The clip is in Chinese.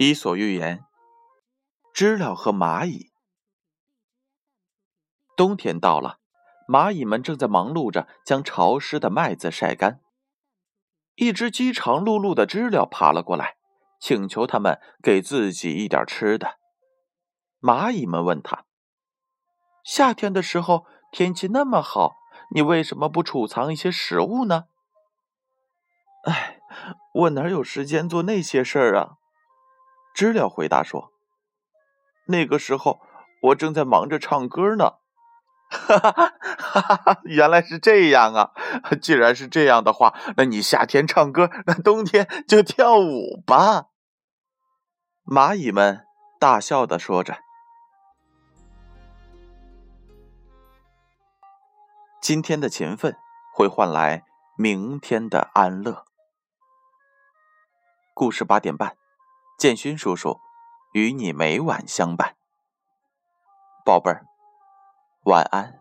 伊索寓言：知了和蚂蚁。冬天到了，蚂蚁们正在忙碌着将潮湿的麦子晒干。一只饥肠辘辘的知了爬了过来，请求他们给自己一点吃的。蚂蚁们问他：“夏天的时候天气那么好，你为什么不储藏一些食物呢？”“哎，我哪有时间做那些事儿啊？”知了回答说：“那个时候我正在忙着唱歌呢。”哈哈哈哈哈！原来是这样啊！既然是这样的话，那你夏天唱歌，那冬天就跳舞吧。蚂蚁们大笑的说着：“今天的勤奋会换来明天的安乐。”故事八点半。建勋叔叔与你每晚相伴，宝贝儿，晚安。